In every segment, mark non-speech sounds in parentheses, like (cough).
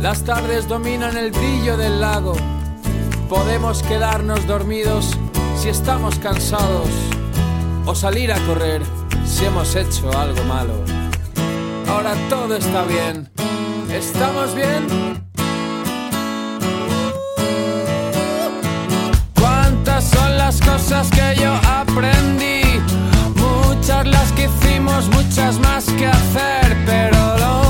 Las tardes dominan el brillo del lago. Podemos quedarnos dormidos si estamos cansados o salir a correr si hemos hecho algo malo. Ahora todo está bien. ¿Estamos bien? ¿Cuántas son las cosas que yo aprendí? Muchas las que hicimos, muchas más que hacer, pero lo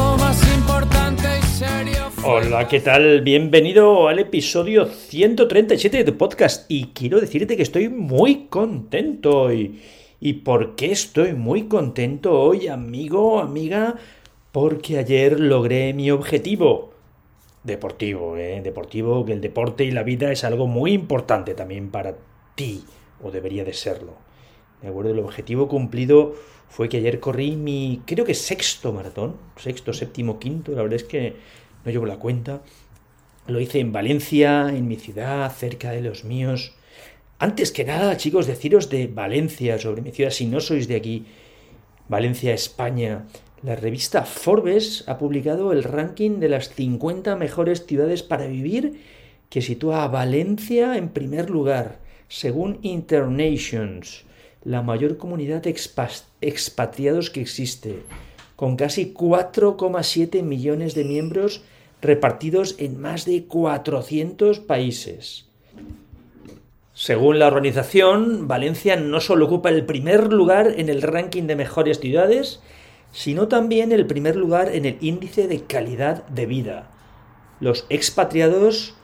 Hola, ¿qué tal? Bienvenido al episodio 137 de tu podcast y quiero decirte que estoy muy contento hoy. ¿Y por qué estoy muy contento hoy, amigo, amiga? Porque ayer logré mi objetivo. Deportivo, ¿eh? Deportivo, que el deporte y la vida es algo muy importante también para ti, o debería de serlo. ¿De acuerdo? El objetivo cumplido fue que ayer corrí mi, creo que sexto maratón, sexto, séptimo, quinto, la verdad es que no llevo la cuenta. Lo hice en Valencia, en mi ciudad, cerca de los míos. Antes que nada, chicos, deciros de Valencia, sobre mi ciudad, si no sois de aquí, Valencia, España. La revista Forbes ha publicado el ranking de las 50 mejores ciudades para vivir que sitúa a Valencia en primer lugar, según Internations, la mayor comunidad de expa- expatriados que existe, con casi 4,7 millones de miembros repartidos en más de 400 países. Según la organización, Valencia no solo ocupa el primer lugar en el ranking de mejores ciudades, sino también el primer lugar en el índice de calidad de vida. Los expatriados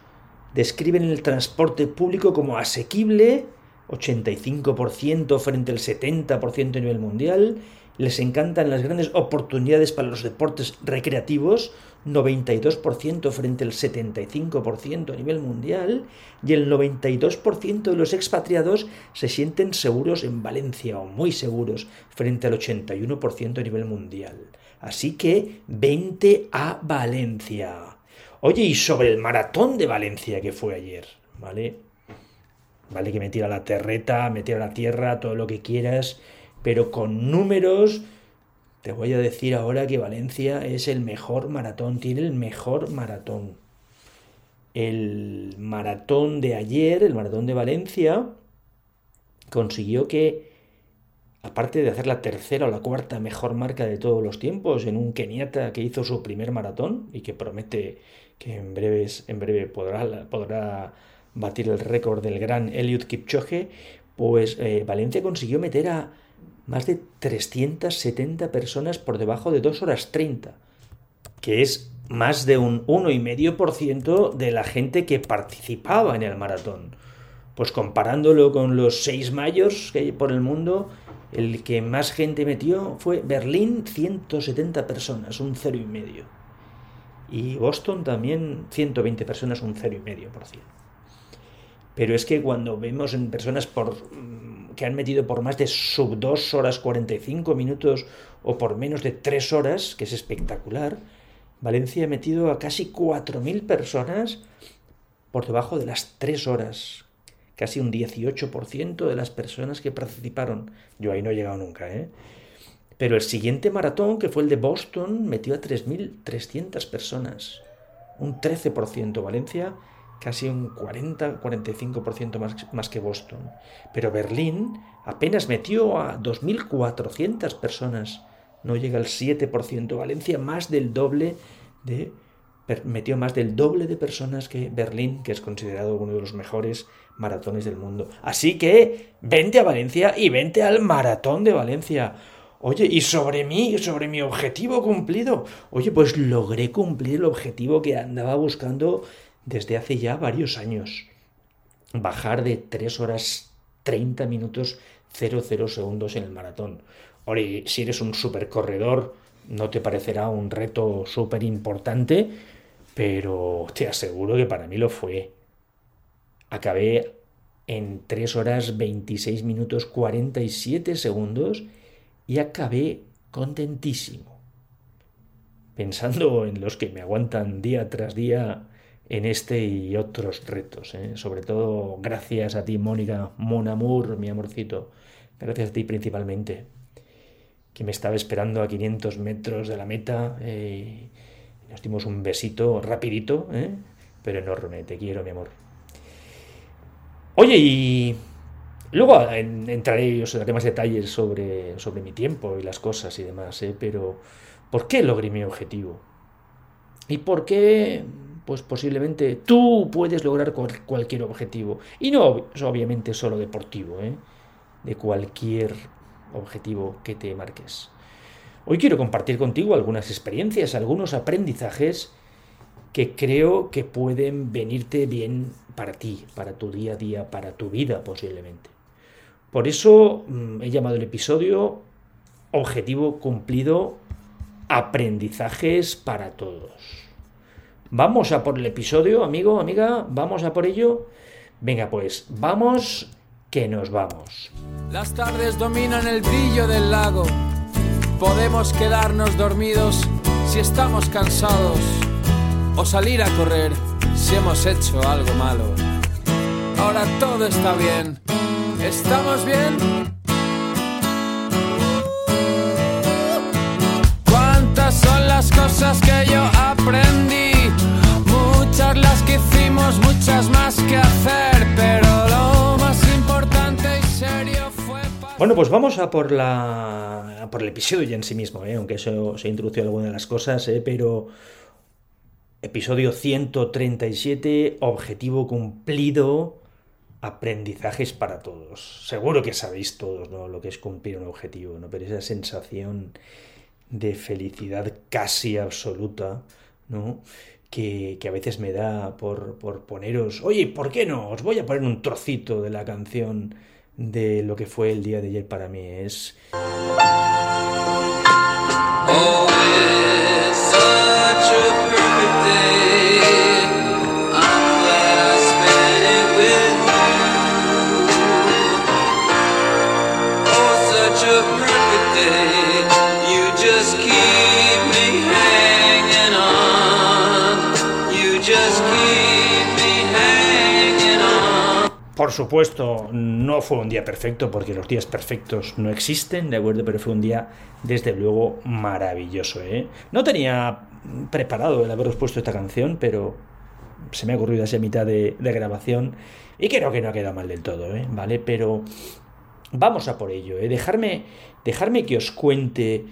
describen el transporte público como asequible, 85% frente al 70% a nivel mundial, les encantan las grandes oportunidades para los deportes recreativos, 92% frente al 75% a nivel mundial, y el 92% de los expatriados se sienten seguros en Valencia o muy seguros frente al 81% a nivel mundial. Así que 20 a Valencia. Oye, y sobre el maratón de Valencia que fue ayer, ¿vale? Vale que me tira la terreta, me tira la tierra, todo lo que quieras, pero con números te voy a decir ahora que Valencia es el mejor maratón, tiene el mejor maratón. El maratón de ayer, el maratón de Valencia, consiguió que, aparte de hacer la tercera o la cuarta mejor marca de todos los tiempos en un keniata que hizo su primer maratón y que promete que en, breves, en breve podrá, podrá batir el récord del gran Eliud Kipchoge, pues eh, Valencia consiguió meter a más de 370 personas por debajo de 2 horas 30, que es más de un 1,5% de la gente que participaba en el maratón. Pues comparándolo con los 6 mayos que hay por el mundo, el que más gente metió fue Berlín, 170 personas, un 0,5%. Y Boston también 120 personas, un 0,5%. Pero es que cuando vemos en personas por, que han metido por más de sub 2 horas 45 minutos o por menos de 3 horas, que es espectacular, Valencia ha metido a casi 4.000 personas por debajo de las 3 horas. Casi un 18% de las personas que participaron. Yo ahí no he llegado nunca, ¿eh? Pero el siguiente maratón, que fue el de Boston, metió a 3.300 personas. Un 13%. Valencia casi un 40-45% más, más que Boston. Pero Berlín apenas metió a 2.400 personas, no llega al 7%. Valencia más del doble de metió más del doble de personas que Berlín, que es considerado uno de los mejores maratones del mundo. Así que vente a Valencia y vente al maratón de Valencia. Oye, y sobre mí, sobre mi objetivo cumplido. Oye, pues logré cumplir el objetivo que andaba buscando desde hace ya varios años. Bajar de 3 horas 30 minutos 00 segundos en el maratón. Oye, si eres un supercorredor, no te parecerá un reto súper importante, pero te aseguro que para mí lo fue. Acabé en 3 horas 26 minutos 47 segundos y acabé contentísimo. Pensando en los que me aguantan día tras día en este y otros retos. ¿eh? Sobre todo gracias a ti, Mónica, Mon Amour, mi amorcito. Gracias a ti principalmente, que me estaba esperando a 500 metros de la meta. Eh, nos dimos un besito rapidito, ¿eh? pero enorme. Te quiero, mi amor. Oye, y luego entraré y os daré más detalles sobre, sobre mi tiempo y las cosas y demás, ¿eh? pero ¿por qué logré mi objetivo? ¿Y por qué pues posiblemente tú puedes lograr cualquier objetivo. Y no obviamente solo deportivo, ¿eh? de cualquier objetivo que te marques. Hoy quiero compartir contigo algunas experiencias, algunos aprendizajes que creo que pueden venirte bien para ti, para tu día a día, para tu vida posiblemente. Por eso mm, he llamado el episodio Objetivo cumplido, aprendizajes para todos. Vamos a por el episodio, amigo, amiga, vamos a por ello. Venga, pues, vamos, que nos vamos. Las tardes dominan el brillo del lago. Podemos quedarnos dormidos si estamos cansados o salir a correr si hemos hecho algo malo. Ahora todo está bien. ¿Estamos bien? ¿Cuántas son las cosas que yo aprendí? Las que hicimos, muchas más que hacer, pero lo más importante y serio fue... Bueno, pues vamos a por la por el episodio ya en sí mismo, ¿eh? aunque eso se introducido alguna de las cosas, ¿eh? pero episodio 137, objetivo cumplido, aprendizajes para todos. Seguro que sabéis todos lo que es cumplir un objetivo, ¿no? pero esa sensación de felicidad casi absoluta, ¿no? Que, a veces me da por, por poneros, oye, ¿por qué no? Os voy a poner un trocito de la canción de lo que fue el día de ayer para mí. Es... Por supuesto, no fue un día perfecto porque los días perfectos no existen, ¿de acuerdo? Pero fue un día, desde luego, maravilloso, ¿eh? No tenía preparado el haberos puesto esta canción, pero se me ha ocurrido así a mitad de, grabación y creo que no ha quedado mal del todo, ¿eh? ¿Vale? Pero vamos a por ello, ¿eh? Dejarme, dejarme que os cuente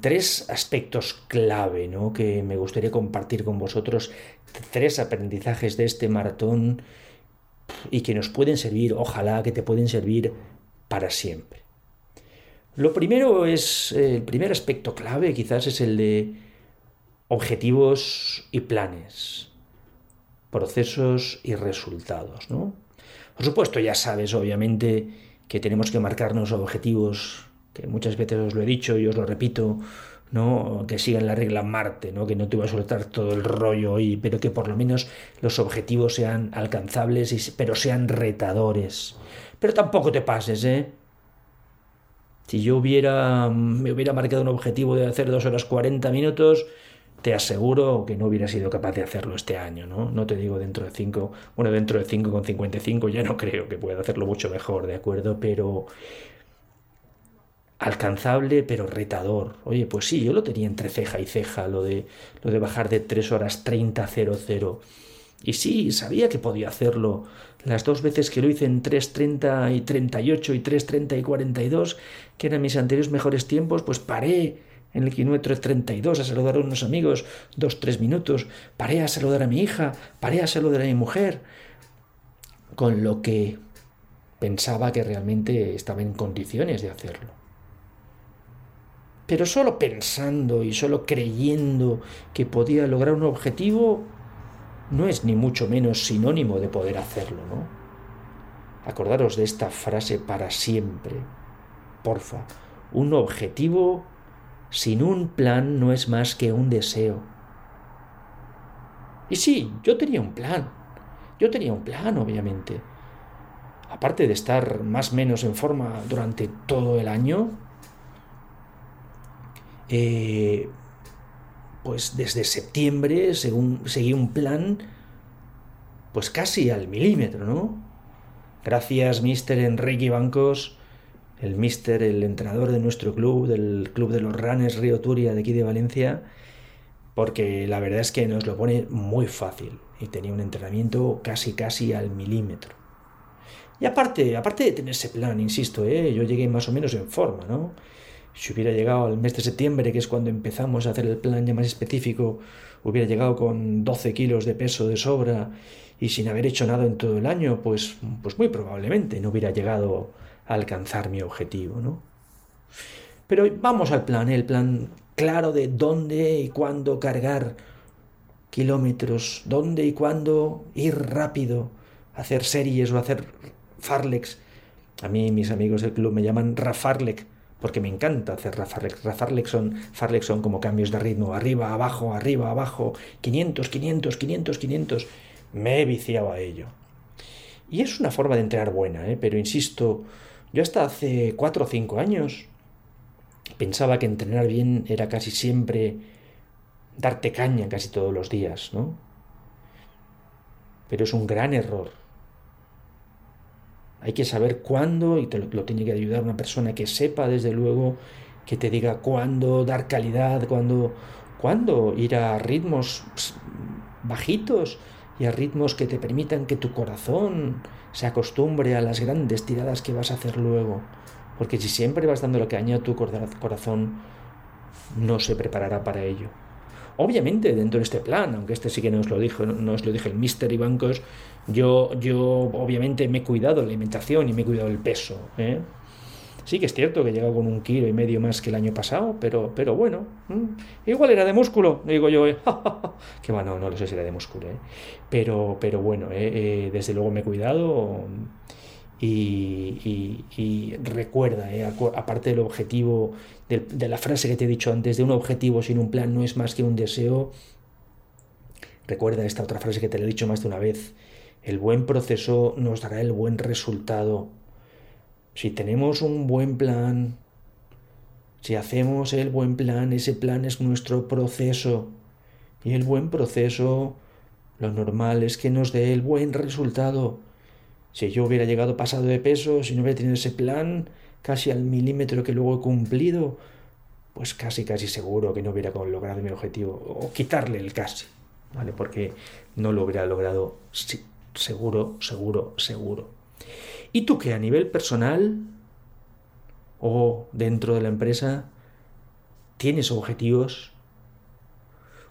tres aspectos clave, ¿no? Que me gustaría compartir con vosotros, tres aprendizajes de este maratón y que nos pueden servir, ojalá que te pueden servir para siempre. Lo primero es, el primer aspecto clave quizás es el de objetivos y planes, procesos y resultados, ¿no? Por supuesto, ya sabes, obviamente, que tenemos que marcarnos objetivos, que muchas veces os lo he dicho y os lo repito, ¿no? que sigan la regla Marte, ¿no? que no te voy a soltar todo el rollo hoy, pero que por lo menos los objetivos sean alcanzables, y, pero sean retadores. Pero tampoco te pases, ¿eh? Si yo hubiera, me hubiera marcado un objetivo de hacer dos horas 40 minutos, te aseguro que no hubiera sido capaz de hacerlo este año, ¿no? No te digo dentro de 5, bueno, dentro de 5 con 55 ya no creo que pueda hacerlo mucho mejor, ¿de acuerdo? Pero alcanzable pero retador. Oye, pues sí, yo lo tenía entre ceja y ceja, lo de, lo de bajar de 3 horas 30 0 Y sí, sabía que podía hacerlo. Las dos veces que lo hice en 3.30 y 38 y 3.30 y 42, que eran mis anteriores mejores tiempos, pues paré en el kilómetro 32 a saludar a unos amigos, dos, tres minutos, paré a saludar a mi hija, paré a saludar a mi mujer, con lo que pensaba que realmente estaba en condiciones de hacerlo. Pero solo pensando y solo creyendo que podía lograr un objetivo no es ni mucho menos sinónimo de poder hacerlo, ¿no? Acordaros de esta frase para siempre. Porfa, un objetivo sin un plan no es más que un deseo. Y sí, yo tenía un plan. Yo tenía un plan, obviamente. Aparte de estar más o menos en forma durante todo el año, eh, pues desde septiembre según, seguí un plan pues casi al milímetro, ¿no? Gracias, mister Enrique Bancos, el mister, el entrenador de nuestro club, del club de los Ranes Río Turia de aquí de Valencia, porque la verdad es que nos lo pone muy fácil y tenía un entrenamiento casi casi al milímetro. Y aparte, aparte de tener ese plan, insisto, ¿eh? yo llegué más o menos en forma, ¿no? Si hubiera llegado al mes de septiembre, que es cuando empezamos a hacer el plan ya más específico, hubiera llegado con 12 kilos de peso de sobra y sin haber hecho nada en todo el año, pues, pues muy probablemente no hubiera llegado a alcanzar mi objetivo, ¿no? Pero vamos al plan, ¿eh? el plan claro de dónde y cuándo cargar kilómetros, dónde y cuándo ir rápido, hacer series o hacer farlex. A mí mis amigos del club me llaman Rafarlek porque me encanta hacer Rafarlex. Rafarlex son, Farlex son como cambios de ritmo, arriba, abajo, arriba, abajo, 500, 500, 500, 500 me he viciado a ello. Y es una forma de entrenar buena, ¿eh? pero insisto, yo hasta hace cuatro o cinco años pensaba que entrenar bien era casi siempre darte caña casi todos los días, ¿no? Pero es un gran error. Hay que saber cuándo, y te lo, tiene que ayudar una persona que sepa, desde luego, que te diga cuándo dar calidad, cuándo, cuándo ir a ritmos bajitos, y a ritmos que te permitan que tu corazón se acostumbre a las grandes tiradas que vas a hacer luego. Porque si siempre vas dando lo que añade tu corazón, no se preparará para ello. Obviamente, dentro de este plan, aunque este sí que nos lo dijo, nos lo dije el Mister Ibancos, yo, yo obviamente me he cuidado la alimentación y me he cuidado el peso. ¿eh? Sí que es cierto que llegado con un kilo y medio más que el año pasado, pero, pero bueno, igual era de músculo, digo yo, ¿eh? (laughs) que bueno, no lo sé si era de músculo, ¿eh? pero, pero bueno, ¿eh? desde luego me he cuidado y, recuerda, aparte del objetivo, de, de la frase que te he dicho antes, de un objetivo sin un plan no es más que un deseo, recuerda esta otra frase que te la he dicho más de una vez, el buen proceso nos dará el buen resultado si tenemos un buen plan, si hacemos el buen plan, ese plan es nuestro proceso. Y el buen proceso, lo normal es que nos dé el buen resultado. Si yo hubiera llegado pasado de peso, si no hubiera tenido ese plan casi al milímetro que luego he cumplido, pues casi, casi seguro que no hubiera logrado mi objetivo. O quitarle el casi, ¿vale? Porque no lo hubiera logrado seguro, seguro, seguro. ¿Y tú qué a nivel personal o dentro de la empresa tienes objetivos?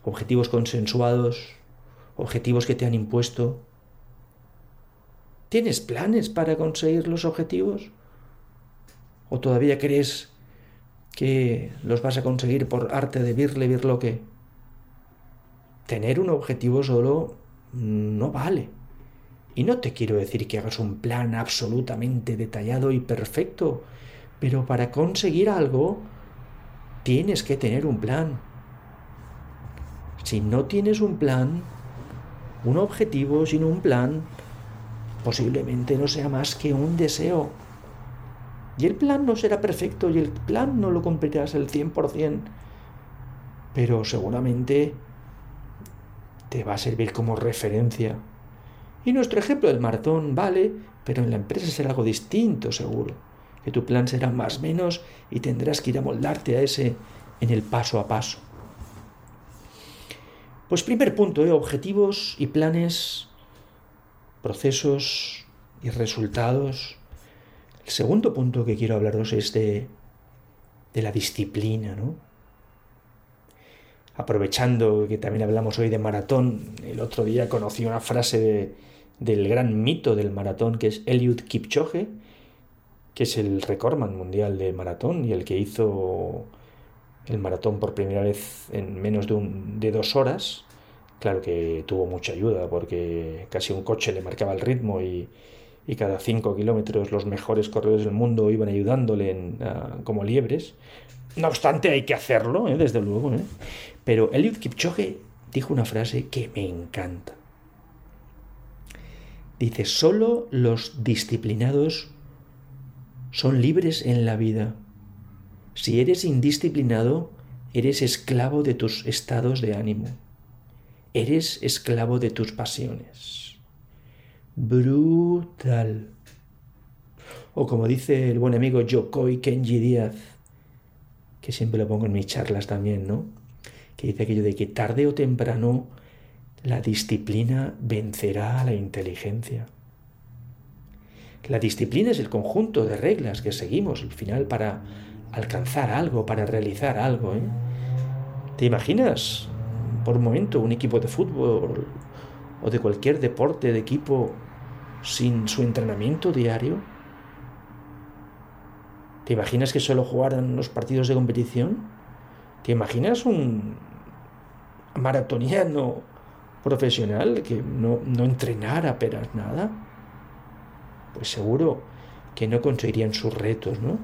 Objetivos consensuados, objetivos que te han impuesto. ¿Tienes planes para conseguir los objetivos? ¿O todavía crees que los vas a conseguir por arte de virle virloque? Tener un objetivo solo no vale. Y no te quiero decir que hagas un plan absolutamente detallado y perfecto, pero para conseguir algo tienes que tener un plan. Si no tienes un plan, un objetivo sin un plan, posiblemente no sea más que un deseo. Y el plan no será perfecto y el plan no lo cumplirás al 100%, pero seguramente te va a servir como referencia y nuestro ejemplo del maratón vale, pero en la empresa será algo distinto seguro, que tu plan será más menos y tendrás que ir a moldarte a ese en el paso a paso. Pues primer punto, ¿eh? objetivos y planes, procesos y resultados. El segundo punto que quiero hablaros es de, de la disciplina, ¿no? Aprovechando que también hablamos hoy de maratón, el otro día conocí una frase de, del gran mito del maratón que es Eliud Kipchoge, que es el recordman mundial de maratón y el que hizo el maratón por primera vez en menos de, un, de dos horas. Claro que tuvo mucha ayuda porque casi un coche le marcaba el ritmo y, cada cinco kilómetros los mejores corredores del mundo iban ayudándole en, ah, como liebres. No obstante, hay que hacerlo, ¿eh? desde luego. ¿eh? Pero Eliud Kipchoge dijo una frase que me encanta. Dice, solo los disciplinados son libres en la vida. Si eres indisciplinado, eres esclavo de tus estados de ánimo. Eres esclavo de tus pasiones. Brutal. O como dice el buen amigo Yokoi Kenji Díaz, que siempre lo pongo en mis charlas también, ¿no? Que dice aquello de que tarde o temprano la disciplina vencerá a la inteligencia. La disciplina es el conjunto de reglas que seguimos al final para alcanzar algo, para realizar algo. ¿eh? ¿Te imaginas por un momento un equipo de fútbol o de cualquier deporte de equipo sin su entrenamiento diario? ¿Te imaginas que solo jugaran los partidos de competición? ¿Te imaginas un maratoniano profesional que no, no entrenara apenas nada? Pues seguro que no conseguirían sus retos, ¿no?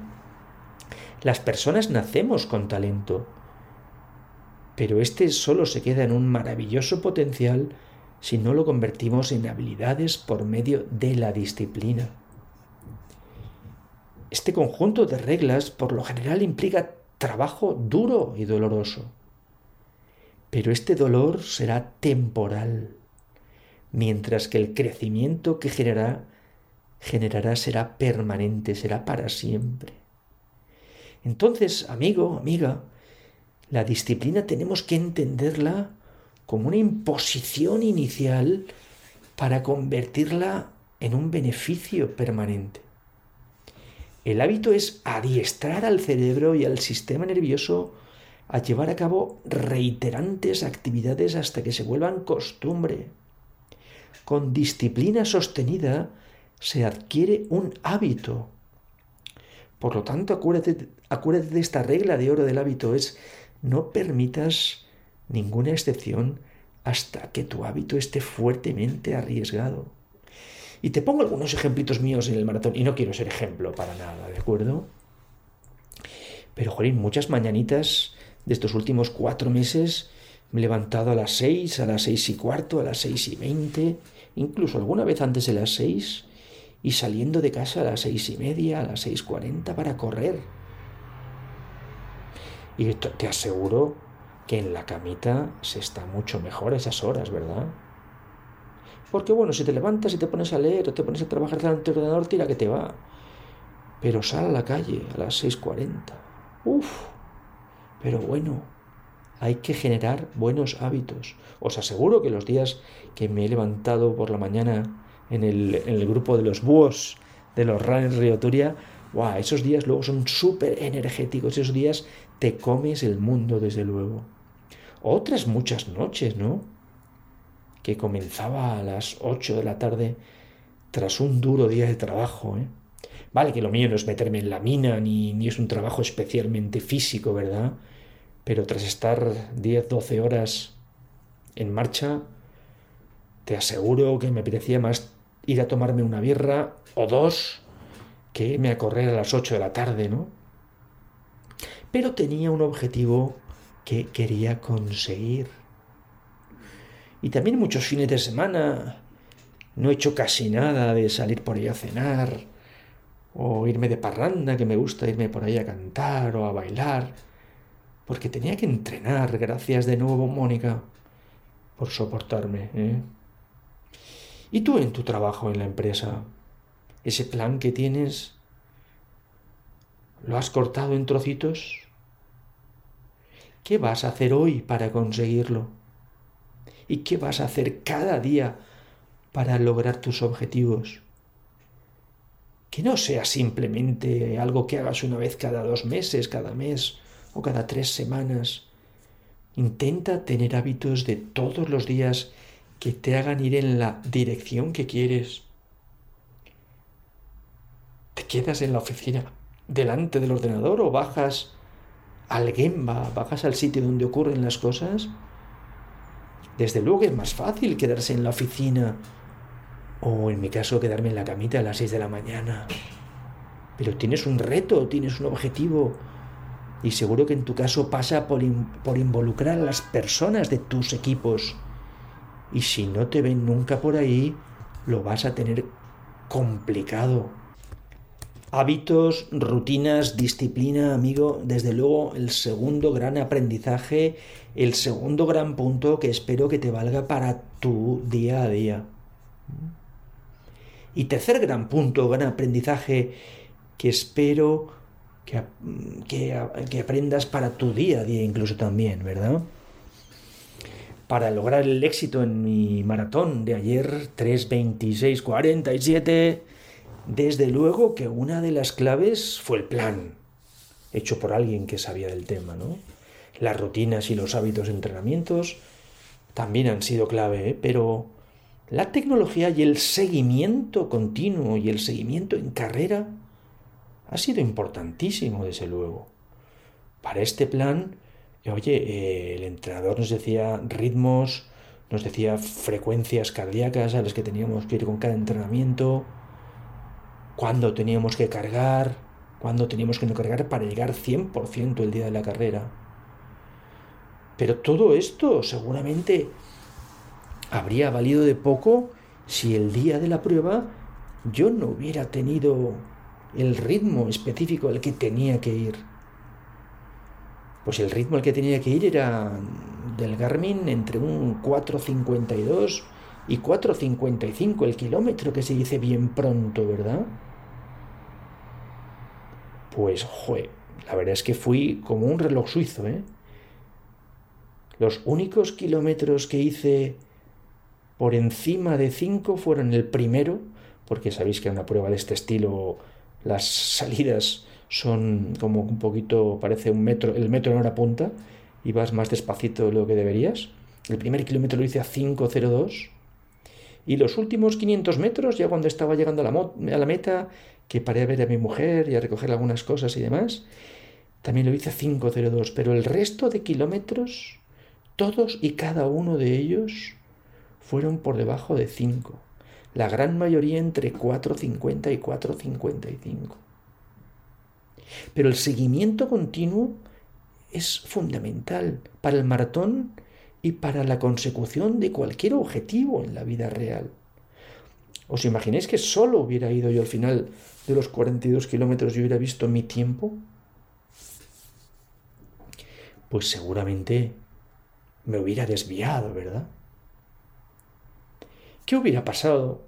Las personas nacemos con talento, pero este solo se queda en un maravilloso potencial si no lo convertimos en habilidades por medio de la disciplina. Este conjunto de reglas por lo general implica trabajo duro y doloroso. Pero este dolor será temporal, mientras que el crecimiento que generará, generará será permanente, será para siempre. Entonces, amigo, amiga, la disciplina tenemos que entenderla como una imposición inicial para convertirla en un beneficio permanente. El hábito es adiestrar al cerebro y al sistema nervioso a llevar a cabo reiterantes actividades hasta que se vuelvan costumbre. Con disciplina sostenida se adquiere un hábito. Por lo tanto, acuérdate, acuérdate de esta regla de oro del hábito, es no permitas ninguna excepción hasta que tu hábito esté fuertemente arriesgado. Y te pongo algunos ejemplitos míos en el maratón, y no quiero ser ejemplo para nada, ¿de acuerdo? Pero, Jolín, muchas mañanitas de estos últimos cuatro meses me he levantado a las seis, a las seis y cuarto, a las seis y veinte, incluso alguna vez antes de las seis, y saliendo de casa a las seis y media, a las seis cuarenta para correr. Y te aseguro que en la camita se está mucho mejor esas horas, ¿verdad? Porque bueno, si te levantas y te pones a leer o te pones a trabajar delante del ordenador, tira que te va. Pero sal a la calle a las 6.40. Uf. Pero bueno, hay que generar buenos hábitos. Os aseguro que los días que me he levantado por la mañana en el, en el grupo de los búhos de los Runners Rioturia, wow, esos días luego son súper energéticos. Esos días te comes el mundo, desde luego. Otras muchas noches, ¿no? que comenzaba a las 8 de la tarde tras un duro día de trabajo. ¿eh? Vale que lo mío no es meterme en la mina ni, ni es un trabajo especialmente físico, ¿verdad? Pero tras estar 10, 12 horas en marcha, te aseguro que me apetecía más ir a tomarme una birra o dos que irme a correr a las 8 de la tarde, ¿no? Pero tenía un objetivo que quería conseguir. Y también muchos fines de semana no he hecho casi nada de salir por ahí a cenar o irme de parranda, que me gusta irme por ahí a cantar o a bailar, porque tenía que entrenar. Gracias de nuevo, Mónica, por soportarme. ¿eh? ¿Y tú en tu trabajo en la empresa? ¿Ese plan que tienes lo has cortado en trocitos? ¿Qué vas a hacer hoy para conseguirlo? ¿Y qué vas a hacer cada día para lograr tus objetivos? Que no sea simplemente algo que hagas una vez cada dos meses, cada mes o cada tres semanas. Intenta tener hábitos de todos los días que te hagan ir en la dirección que quieres. ¿Te quedas en la oficina delante del ordenador o bajas al Gemba, bajas al sitio donde ocurren las cosas? Desde luego es más fácil quedarse en la oficina O en mi caso, quedarme en la camita a las 6 de la mañana. Pero tienes un reto, tienes un objetivo. Y seguro que en tu caso pasa por, por involucrar a las personas de tus equipos. Y si no te ven nunca por ahí, lo vas a tener complicado. Hábitos, rutinas, disciplina, amigo, desde luego el segundo gran aprendizaje, el segundo gran punto que espero que te valga para tu día a día. Y tercer gran punto, gran aprendizaje que espero que, que, aprendas para tu día a día incluso también, ¿verdad? Para lograr el éxito en mi maratón de ayer, 3.26.47, desde luego que una de las claves fue el plan, hecho por alguien que sabía del tema, ¿no? Las rutinas y los hábitos de entrenamientos también han sido clave, ¿eh? pero la tecnología y el seguimiento continuo y el seguimiento en carrera ha sido importantísimo, desde luego. Para este plan, oye, eh, el entrenador nos decía ritmos, nos decía frecuencias cardíacas a las que teníamos que ir con cada entrenamiento, cuándo teníamos que cargar, cuándo teníamos que no cargar para llegar 100% el día de la carrera. Pero todo esto seguramente habría valido de poco si el día de la prueba yo no hubiera tenido el ritmo específico al que tenía que ir. Pues el ritmo al que tenía que ir era del Garmin entre un 4.52 y 4.55 el kilómetro, que se dice bien pronto, ¿verdad? Pues, joder, la verdad es que fui como un reloj suizo, ¿eh? Los únicos kilómetros que hice por encima de 5 fueron el primero, porque sabéis que en una prueba de este estilo las salidas son como un poquito, parece un metro, el metro en hora punta, y vas más despacito de lo que deberías. El primer kilómetro lo hice a 5.02 y los últimos 500 metros, ya cuando estaba llegando a la, a la meta, que paré a ver a mi mujer y a recoger algunas cosas y demás, también lo hice a 5.02, pero el resto de kilómetros, todos y cada uno de ellos, fueron por debajo de 5. La gran mayoría entre 4.50 y 4.55. Pero el seguimiento continuo es fundamental para el maratón y para la consecución de cualquier objetivo en la vida real. ¿Os imagináis que solo hubiera ido yo al final de los 42 kilómetros y hubiera visto mi tiempo? Pues seguramente me hubiera desviado, ¿verdad? ¿Qué hubiera pasado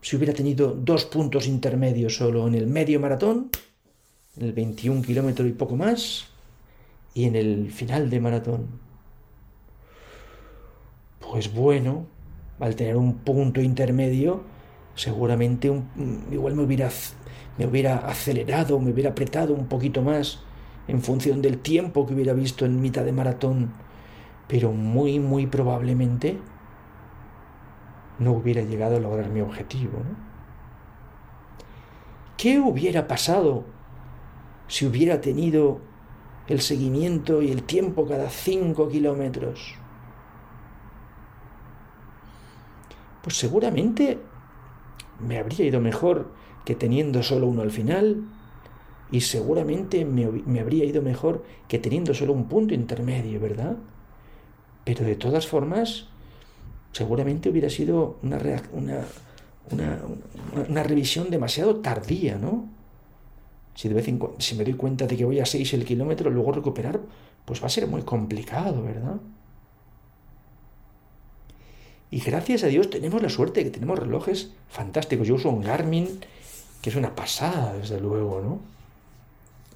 si hubiera tenido dos puntos intermedios solo en el medio maratón, en el 21 kilómetros y poco más, y en el final de maratón? Pues bueno, al tener un punto intermedio, seguramente igual me hubiera, me hubiera acelerado, me hubiera apretado un poquito más en función del tiempo que hubiera visto en mitad de maratón, pero muy, muy probablemente no hubiera llegado a lograr mi objetivo. ¿Qué hubiera pasado si hubiera tenido el seguimiento y el tiempo cada cinco kilómetros? Pues seguramente me habría ido mejor que teniendo solo uno al final y seguramente me, habría ido mejor que teniendo solo un punto intermedio, ¿verdad? Pero de todas formas, seguramente hubiera sido una, una, una, revisión demasiado tardía, ¿no? Si, si me doy cuenta de que voy a 6 el kilómetro, luego recuperar, pues va a ser muy complicado, ¿verdad? Y gracias a Dios tenemos la suerte de que tenemos relojes fantásticos. Yo uso un Garmin, que es una pasada, desde luego, ¿no?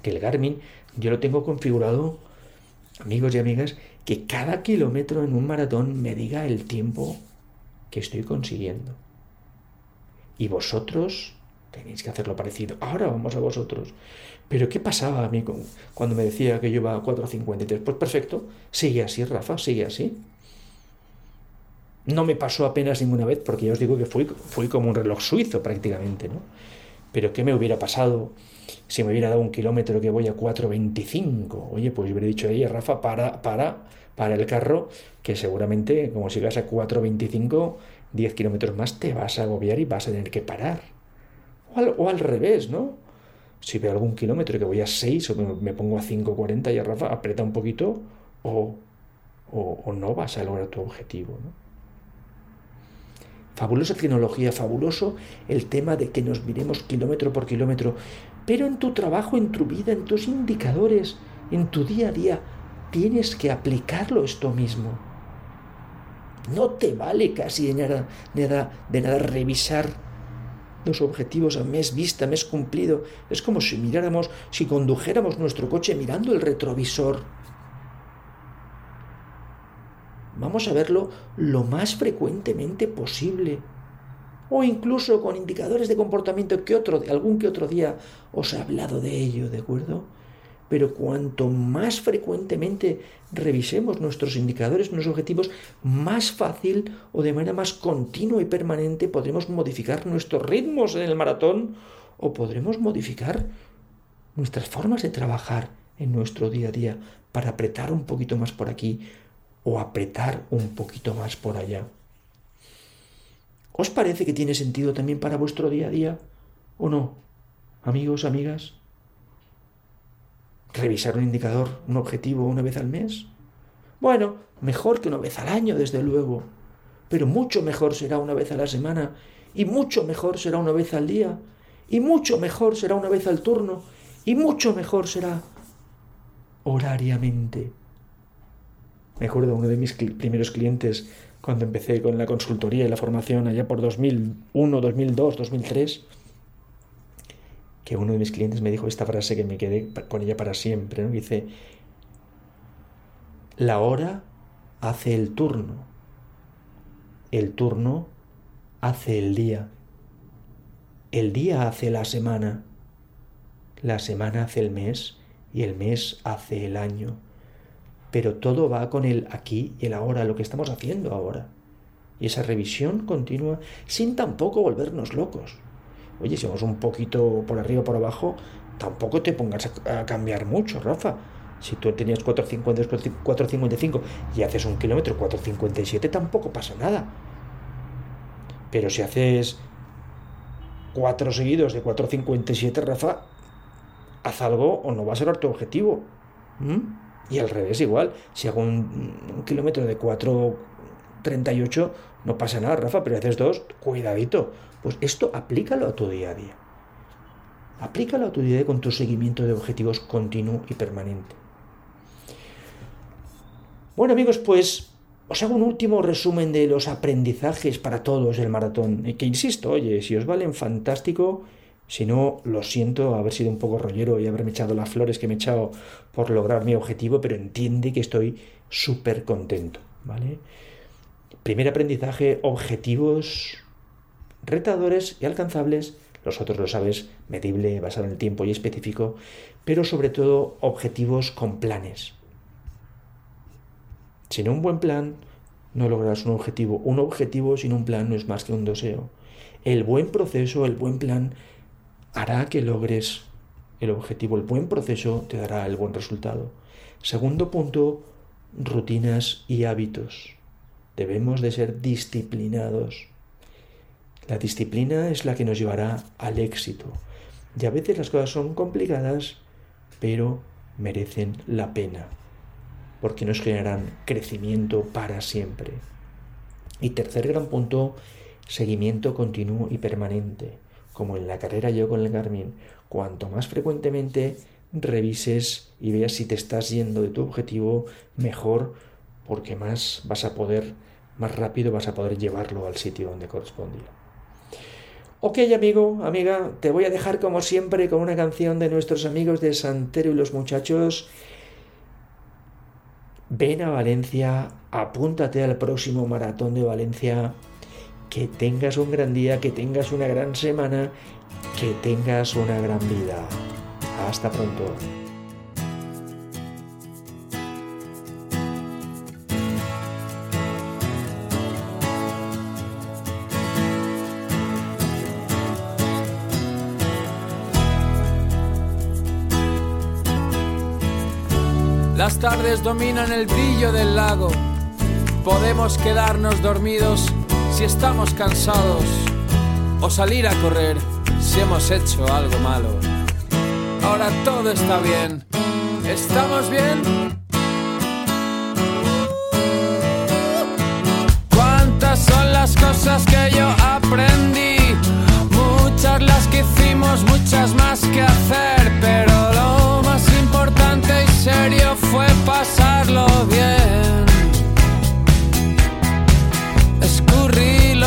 Que el Garmin yo lo tengo configurado, amigos y amigas, que cada kilómetro en un maratón me diga el tiempo que estoy consiguiendo. Y vosotros tenéis que hacerlo parecido. Ahora vamos a vosotros. Pero ¿qué pasaba a mí cuando me decía que yo iba a 4.53? Pues perfecto, sigue así, Rafa, sigue así. No me pasó apenas ninguna vez, porque ya os digo que fui, fui como un reloj suizo prácticamente, ¿no? Pero ¿qué me hubiera pasado Si me hubiera dado un kilómetro que voy a 4.25, oye, pues hubiera dicho, ella Rafa, para, para, para el carro, que seguramente, como sigas a 4.25, 10 kilómetros más te vas a agobiar y vas a tener que parar. O al, o al revés, ¿no? Si veo algún kilómetro que voy a 6 o me pongo a 5.40 y a Rafa, aprieta un poquito o, o, o no vas a lograr tu objetivo, ¿no? Fabulosa tecnología, fabuloso el tema de que nos miremos kilómetro por kilómetro, pero en tu trabajo, en tu vida, en tus indicadores, en tu día a día, tienes que aplicarlo esto mismo. No te vale casi de nada, de nada, de nada revisar los objetivos a mes vista, mes cumplido. Es como si miráramos, si condujéramos nuestro coche mirando el retrovisor. Vamos a verlo lo más frecuentemente posible. O incluso con indicadores de comportamiento que otro, algún que otro día os he hablado de ello, ¿de acuerdo? Pero cuanto más frecuentemente revisemos nuestros indicadores, nuestros objetivos, más fácil o de manera más continua y permanente podremos modificar nuestros ritmos en el maratón o podremos modificar nuestras formas de trabajar en nuestro día a día para apretar un poquito más por aquí o apretar un poquito más por allá. ¿Os parece que tiene sentido también para vuestro día a día o no? Amigos, amigas, revisar un indicador, un objetivo una vez al mes. Bueno, mejor que una vez al año, desde luego, pero mucho mejor será una vez a la semana, y mucho mejor será una vez al día, y mucho mejor será una vez al turno, y mucho mejor será horariamente. Me acuerdo uno de mis primeros clientes cuando empecé con la consultoría y la formación allá por 2001, 2002, 2003 que uno de mis clientes me dijo esta frase que me quedé con ella para siempre, ¿no? Dice, la hora hace el turno, el turno hace el día, el día hace la semana, la semana hace el mes y el mes hace el año. Pero todo va con el aquí y el ahora, lo que estamos haciendo ahora. Y esa revisión continua sin tampoco volvernos locos. Oye, si vamos un poquito por arriba o por abajo, tampoco te pongas a, cambiar mucho, Rafa. Si tú tenías 4.50, 4.55 y haces un kilómetro 4.57, tampoco pasa nada. Pero si haces cuatro seguidos de 4.57, Rafa, haz algo o no va a ser tu objetivo. Y al revés, igual. Si hago un, kilómetro de 4.38, no pasa nada, Rafa, pero haces dos, cuidadito. Pues esto aplícalo a tu día a día. Aplícalo a tu día a día con tu seguimiento de objetivos continuo y permanente. Bueno amigos, pues os hago un último resumen de los aprendizajes para todos del maratón. Que insisto, oye, si os valen fantástico, si no, lo siento haber sido un poco rollero y haberme echado las flores que me he echado por lograr mi objetivo, pero entiende que estoy súper contento, ¿vale? Primer aprendizaje, objetivos retadores y alcanzables, los otros lo sabes, medible, basado en el tiempo y específico, pero sobre todo objetivos con planes. Sin un buen plan, no lograrás un objetivo. Un objetivo sin un plan no es más que un deseo. El buen proceso, el buen plan, hará que logres el objetivo. El buen proceso te dará el buen resultado. Segundo punto, rutinas y hábitos. Debemos de ser disciplinados. La disciplina es la que nos llevará al éxito. Y a veces las cosas son complicadas, pero merecen la pena, porque nos generarán crecimiento para siempre. Y tercer gran punto, seguimiento continuo y permanente. Como en la carrera yo con el Garmin, cuanto más frecuentemente revises y veas si te estás yendo de tu objetivo, mejor, porque más vas a poder, más rápido vas a poder llevarlo al sitio donde correspondía. Ok, amigo, amiga, te voy a dejar como siempre con una canción de nuestros amigos de Santero y los muchachos. Ven a Valencia, apúntate al próximo maratón de Valencia. Que tengas un gran día, que tengas una gran semana, que tengas una gran vida. Hasta pronto. Las tardes dominan el brillo del lago. Podemos quedarnos dormidos si estamos cansados o salir a correr si hemos hecho algo malo. Ahora todo está bien. ¿Estamos bien? ¿Cuántas son las cosas que yo aprendí? Muchas las que hicimos, muchas más que hacer, pero lo más importante y serio fue pasarlo bien.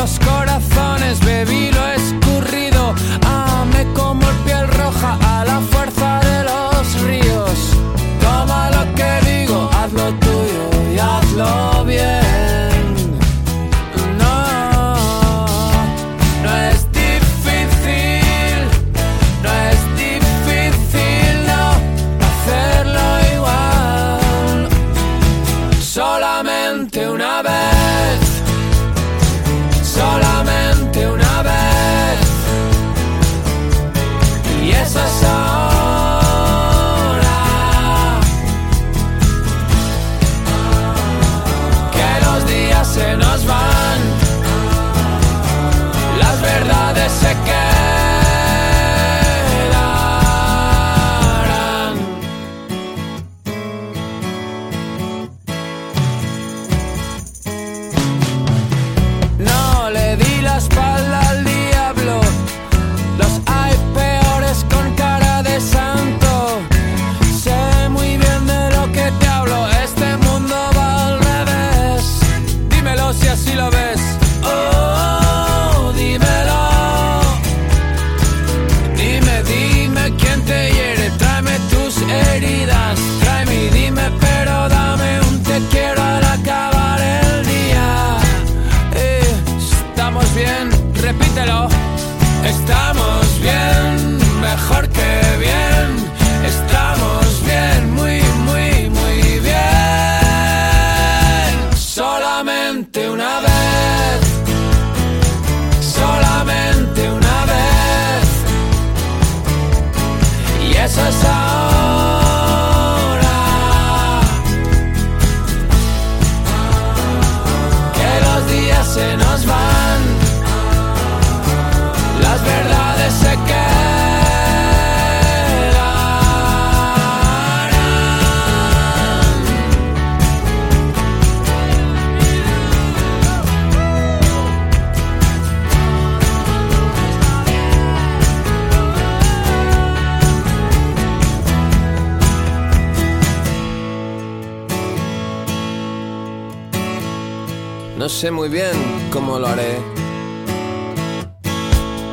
Los corazones, bebí lo escurrido, No sé muy bien cómo lo haré.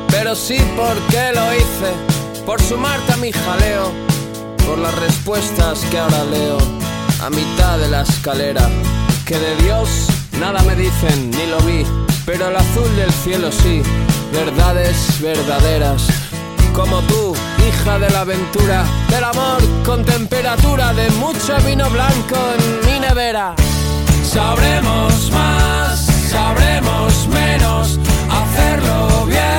Pero sí porque lo hice. Por sumarte a mi jaleo. Por las respuestas que ahora leo. A mitad de la escalera. Que de Dios nada me dicen, ni lo vi. Pero el azul del cielo sí. Verdades verdaderas. Como tú, hija de la aventura. Del amor con temperatura. De mucho vino blanco en mi nevera. Sabremos más, sabremos menos, hacerlo bien.